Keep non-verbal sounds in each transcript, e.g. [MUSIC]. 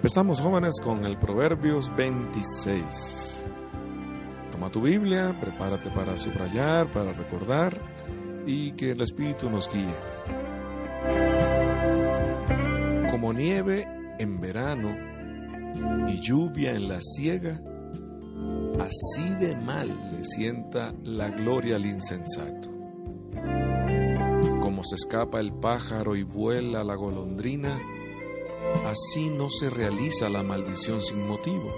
Empezamos jóvenes con el Proverbios 26. Toma tu Biblia, prepárate para subrayar, para recordar y que el Espíritu nos guíe. Como nieve en verano y lluvia en la siega, así de mal le sienta la gloria al insensato. Como se escapa el pájaro y vuela la golondrina, Así no se realiza la maldición sin motivo.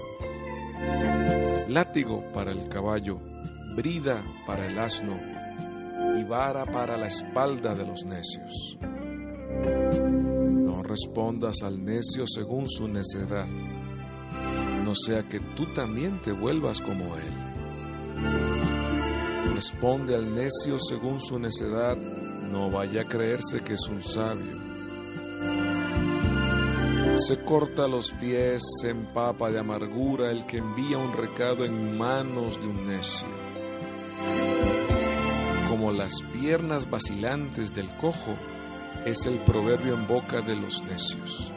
Látigo para el caballo, brida para el asno y vara para la espalda de los necios. No respondas al necio según su necedad, no sea que tú también te vuelvas como él. Responde al necio según su necedad, no vaya a creerse que es un sabio se corta los pies, se empapa de amargura el que envía un recado en manos de un necio. Como las piernas vacilantes del cojo, es el proverbio en boca de los necios.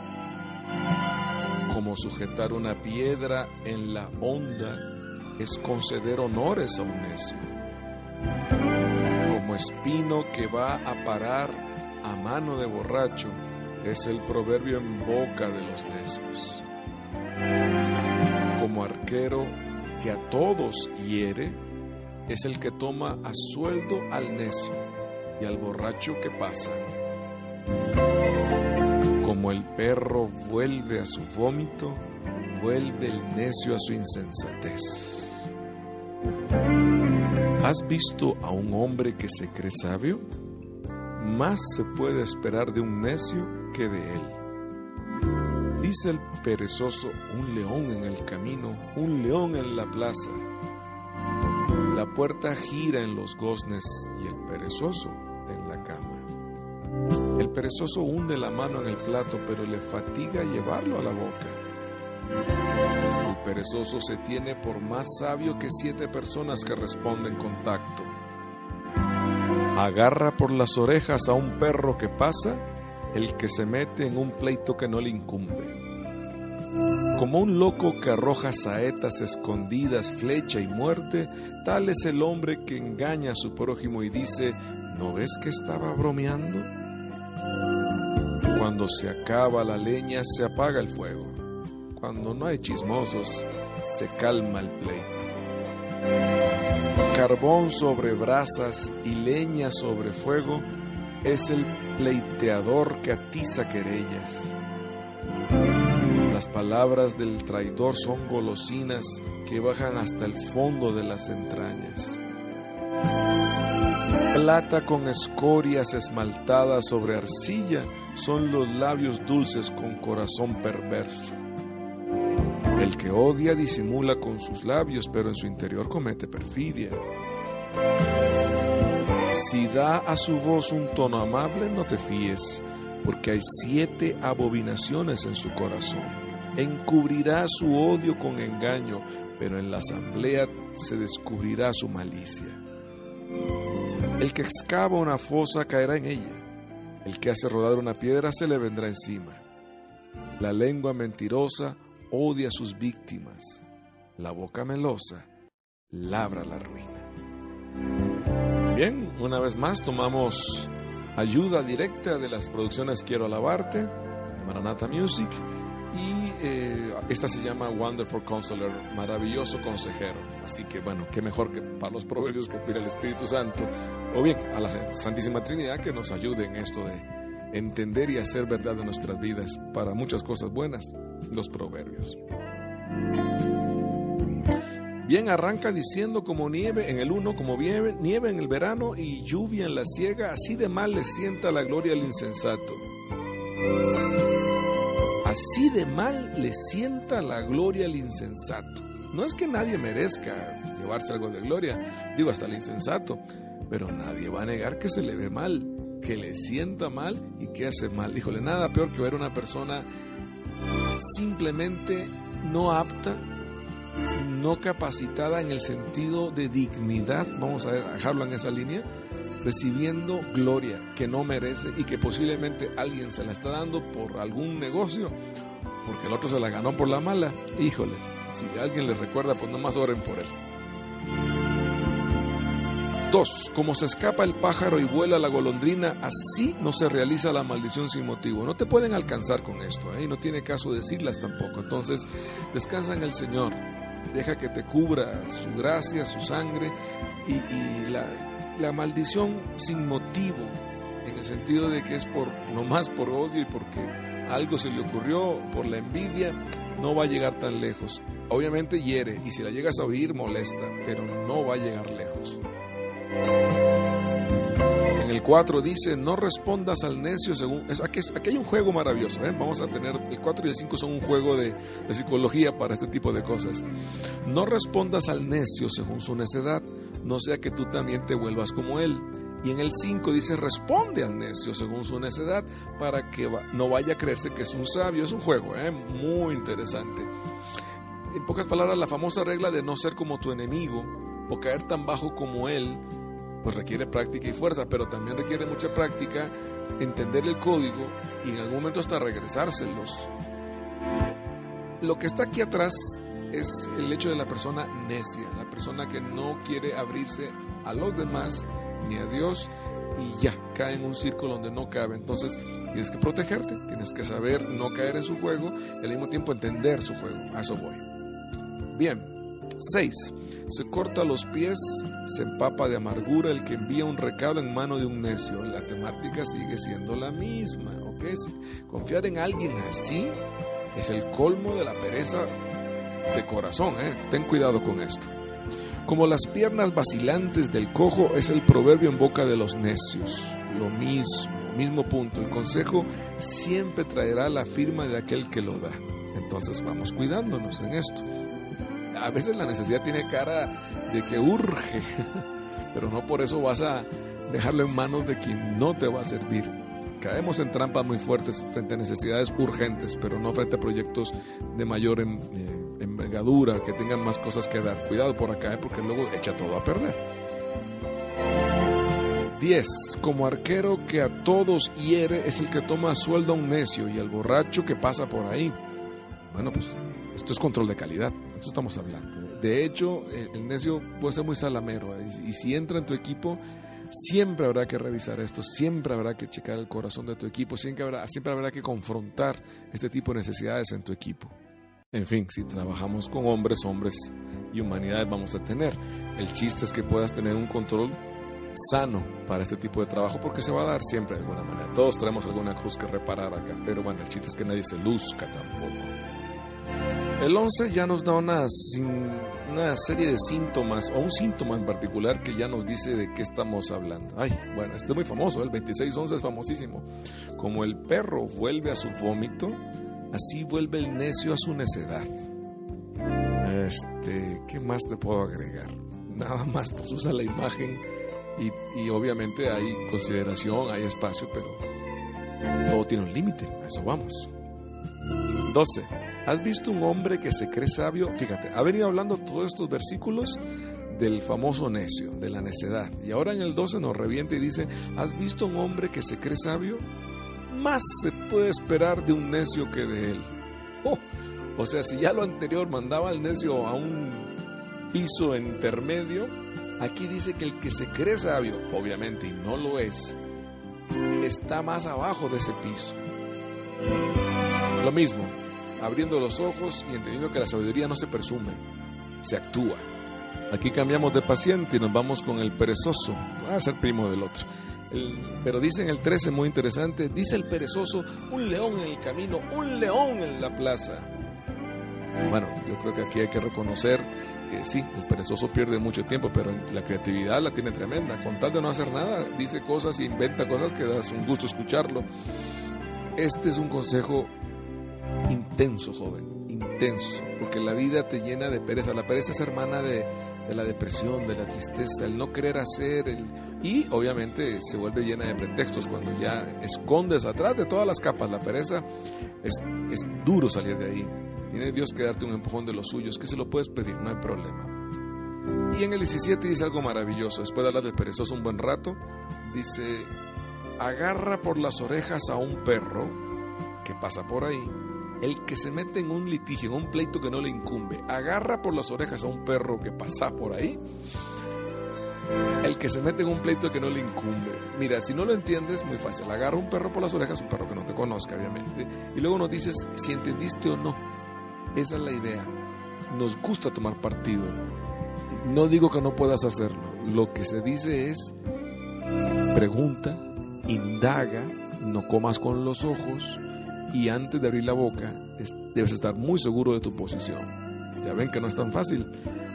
Como sujetar una piedra en la onda es conceder honores a un necio. Como espino que va a parar a mano de borracho, es el proverbio en boca de los necios. Como arquero que a todos hiere, es el que toma a sueldo al necio y al borracho que pasa. Como el perro vuelve a su vómito, vuelve el necio a su insensatez. ¿Has visto a un hombre que se cree sabio? Más se puede esperar de un necio de él. Dice el perezoso, un león en el camino, un león en la plaza. La puerta gira en los goznes y el perezoso en la cama. El perezoso hunde la mano en el plato, pero le fatiga llevarlo a la boca. El perezoso se tiene por más sabio que siete personas que responden con tacto. Agarra por las orejas a un perro que pasa el que se mete en un pleito que no le incumbe. Como un loco que arroja saetas escondidas, flecha y muerte, tal es el hombre que engaña a su prójimo y dice, ¿no ves que estaba bromeando? Cuando se acaba la leña, se apaga el fuego. Cuando no hay chismosos, se calma el pleito. Carbón sobre brasas y leña sobre fuego es el pleiteador que atiza querellas. Las palabras del traidor son golosinas que bajan hasta el fondo de las entrañas. Plata con escorias esmaltadas sobre arcilla son los labios dulces con corazón perverso. El que odia disimula con sus labios, pero en su interior comete perfidia. Si da a su voz un tono amable, no te fíes, porque hay siete abominaciones en su corazón. Encubrirá su odio con engaño, pero en la asamblea se descubrirá su malicia. El que excava una fosa caerá en ella. El que hace rodar una piedra se le vendrá encima. La lengua mentirosa odia a sus víctimas. La boca melosa labra la ruina. Bien, una vez más tomamos ayuda directa de las producciones Quiero Alabarte, de Maranata Music, y eh, esta se llama Wonderful Counselor, maravilloso consejero. Así que bueno, qué mejor que para los proverbios que pide el Espíritu Santo, o bien a la Santísima Trinidad que nos ayude en esto de entender y hacer verdad de nuestras vidas para muchas cosas buenas, los proverbios. Bien arranca diciendo como nieve en el uno, como nieve, nieve en el verano y lluvia en la siega, así de mal le sienta la gloria al insensato. Así de mal le sienta la gloria al insensato. No es que nadie merezca llevarse algo de gloria, digo hasta el insensato, pero nadie va a negar que se le ve mal, que le sienta mal y que hace mal. Híjole, nada peor que ver una persona simplemente no apta no capacitada en el sentido de dignidad, vamos a dejarlo en esa línea, recibiendo gloria que no merece y que posiblemente alguien se la está dando por algún negocio porque el otro se la ganó por la mala. Híjole, si alguien le recuerda, pues nomás oren por él. 2. Como se escapa el pájaro y vuela la golondrina, así no se realiza la maldición sin motivo. No te pueden alcanzar con esto, ¿eh? y no tiene caso decirlas tampoco. Entonces, descansa en el Señor, deja que te cubra su gracia, su sangre y, la, maldición sin motivo, en el sentido de que es por nomás por odio y porque algo se le ocurrió, por la envidia, no va a llegar tan lejos. Obviamente hiere y si la llegas a oír molesta, pero no va a llegar lejos. En el 4 dice, no respondas al necio según... Es, aquí, hay un juego maravilloso, ¿eh? vamos a tener... El 4 y el 5 son un juego de, psicología para este tipo de cosas. No respondas al necio según su necedad, no sea que tú también te vuelvas como él. Y en el 5 dice, responde al necio según su necedad para que no vaya a creerse que es un sabio. Es un juego ¿eh? muy interesante. En pocas palabras, la famosa regla de no ser como tu enemigo o caer tan bajo como él pues requiere práctica y fuerza, pero también requiere mucha práctica entender el código y en algún momento hasta regresárselos. Lo que está aquí atrás es el hecho de la persona necia, la persona que no quiere abrirse a los demás ni a Dios y ya cae en un círculo donde no cabe. Entonces tienes que protegerte, tienes que saber no caer en su juego y al mismo tiempo entender su juego. A eso voy. Bien, 6. Se corta los pies, se empapa de amargura el que envía un recado en mano de un necio. La temática sigue siendo la misma. ¿ok? Confiar en alguien así es el colmo de la pereza de corazón. ¿eh? Ten cuidado con esto. Como las piernas vacilantes del cojo es el proverbio en boca de los necios. Lo mismo, mismo punto. El consejo siempre traerá la firma de aquel que lo da. Entonces vamos cuidándonos en esto a veces la necesidad tiene cara de que urge, [LAUGHS] pero no por eso vas a dejarlo en manos de quien no te va a servir. Caemos en trampas muy fuertes frente a necesidades urgentes, pero no frente a proyectos de mayor eh, envergadura, que tengan más cosas que dar. Cuidado por acá, eh, porque luego echa todo a perder. 10. Como arquero que a todos hiere es el que toma sueldo a un necio y al borracho que pasa por ahí. Bueno, pues esto es control de calidad, eso estamos hablando. De hecho, el necio puede ser muy salamero y si entra en tu equipo, siempre habrá que revisar esto, siempre habrá que checar el corazón de tu equipo, siempre habrá, siempre habrá que confrontar este tipo de necesidades en tu equipo. En fin, si trabajamos con hombres, hombres y humanidades vamos a tener. El chiste es que puedas tener un control sano para este tipo de trabajo porque se va a dar siempre de alguna manera. Todos traemos alguna cruz que reparar acá, pero bueno, el chiste es que nadie se luzca tampoco. El 11 ya nos da una, una serie de síntomas, o un síntoma en particular que ya nos dice de qué estamos hablando. Ay, bueno, este es muy famoso, el 26-11 es famosísimo. Como el perro vuelve a su vómito, así vuelve el necio a su necedad. Este, ¿qué más te puedo agregar? Nada más, pues usa la imagen y, y obviamente hay consideración, hay espacio, pero todo tiene un límite, a eso vamos. 12. ¿Has visto un hombre que se cree sabio? Fíjate, ha venido hablando todos estos versículos del famoso necio, de la necedad. Y ahora en el 12 nos revienta y dice, ¿has visto un hombre que se cree sabio? Más se puede esperar de un necio que de él. Oh, o sea, si ya lo anterior mandaba al necio a un piso intermedio, aquí dice que el que se cree sabio, obviamente y no lo es, está más abajo de ese piso. Lo mismo, abriendo los ojos y entendiendo que la sabiduría no se presume, se actúa. Aquí cambiamos de paciente y nos vamos con el perezoso, va a ser primo del otro. pero dice en el 13, muy interesante, dice el perezoso, un león en el camino, un león en la plaza. Bueno, yo creo que aquí hay que reconocer que sí, el perezoso pierde mucho tiempo, pero la creatividad la tiene tremenda. Con tal de no hacer nada, dice cosas, inventa cosas que das un gusto escucharlo. Este es un consejo intenso, joven, intenso, porque la vida te llena de pereza. La pereza es hermana de, la depresión, de la tristeza, el no querer hacer, el, y obviamente se vuelve llena de pretextos cuando ya escondes atrás de todas las capas la pereza. Es, duro salir de ahí. Tiene Dios que darte un empujón de los suyos, que se lo puedes pedir, no hay problema. Y en el 17 dice algo maravilloso, después de hablar del perezoso un buen rato, dice, agarra por las orejas a un perro que pasa por ahí El que se mete en un litigio, en un pleito que no le incumbe, agarra por las orejas a un perro que pasa por ahí. El que se mete en un pleito que no le incumbe. Mira, si no lo entiendes, muy fácil. Agarra un perro por las orejas, un perro que no te conozca, obviamente. Y luego nos dices si entendiste o no. Esa es la idea. Nos gusta tomar partido. No digo que no puedas hacerlo. Lo que se dice es, pregunta, indaga, no comas con los ojos y antes de abrir la boca debes estar muy seguro de tu posición. Ya ven que no es tan fácil,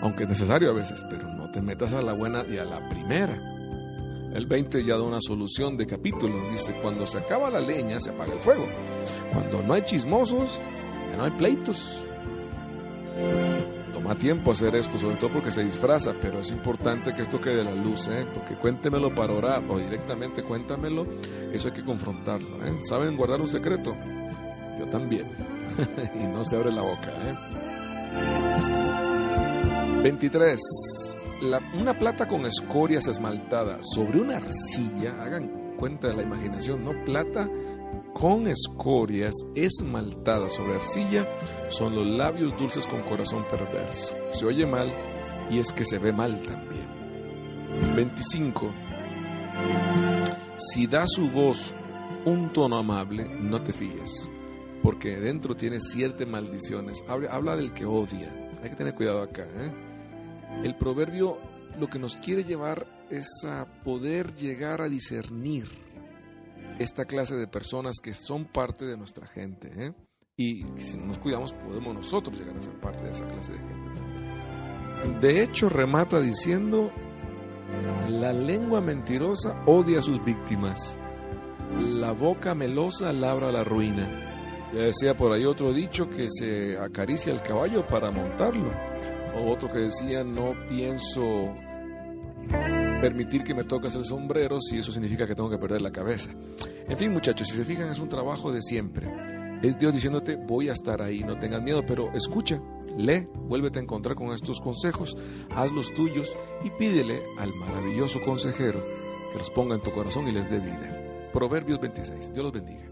aunque es necesario a veces, pero no te metas a la buena y a la primera. El 20 ya da una solución de capítulo. Dice, cuando se acaba la leña, se apaga el fuego. Cuando no hay chismosos, ya no hay pleitos. Toma tiempo hacer esto, sobre todo porque se disfraza, pero es importante que esto quede a la luz, ¿eh? porque cuéntemelo para orar o directamente cuéntamelo, eso hay que confrontarlo. ¿eh? ¿Saben guardar un secreto? También. [LAUGHS] y no se abre la boca. ¿eh? 23 una plata con escorias esmaltada sobre una arcilla, hagan cuenta de la imaginación, ¿no? Plata con escorias esmaltada sobre arcilla son los labios dulces con corazón perverso. Se oye mal y es que se ve mal también. 25. Si da su voz un tono amable, no te fíes, porque dentro tiene ciertas maldiciones. Habla, habla del que odia. Hay que tener cuidado acá. ¿eh? El proverbio lo que nos quiere llevar es a poder llegar a discernir esta clase de personas que son parte de nuestra gente. ¿eh? Y si no nos cuidamos, podemos nosotros llegar a ser parte de esa clase de gente. De hecho, remata diciendo, la lengua mentirosa odia a sus víctimas, la boca melosa labra la ruina. Ya decía por ahí otro dicho que se acaricia el caballo para montarlo. O otro que decía, no pienso permitir que me toques el sombrero si eso significa que tengo que perder la cabeza. En fin, muchachos, si se fijan, es un trabajo de siempre. Es Dios diciéndote, voy a estar ahí, no tengas miedo, pero escucha, lee, vuélvete a encontrar con estos consejos, haz los tuyos y pídele al maravilloso consejero que los ponga en tu corazón y les dé vida. Proverbios 26. Dios los bendiga.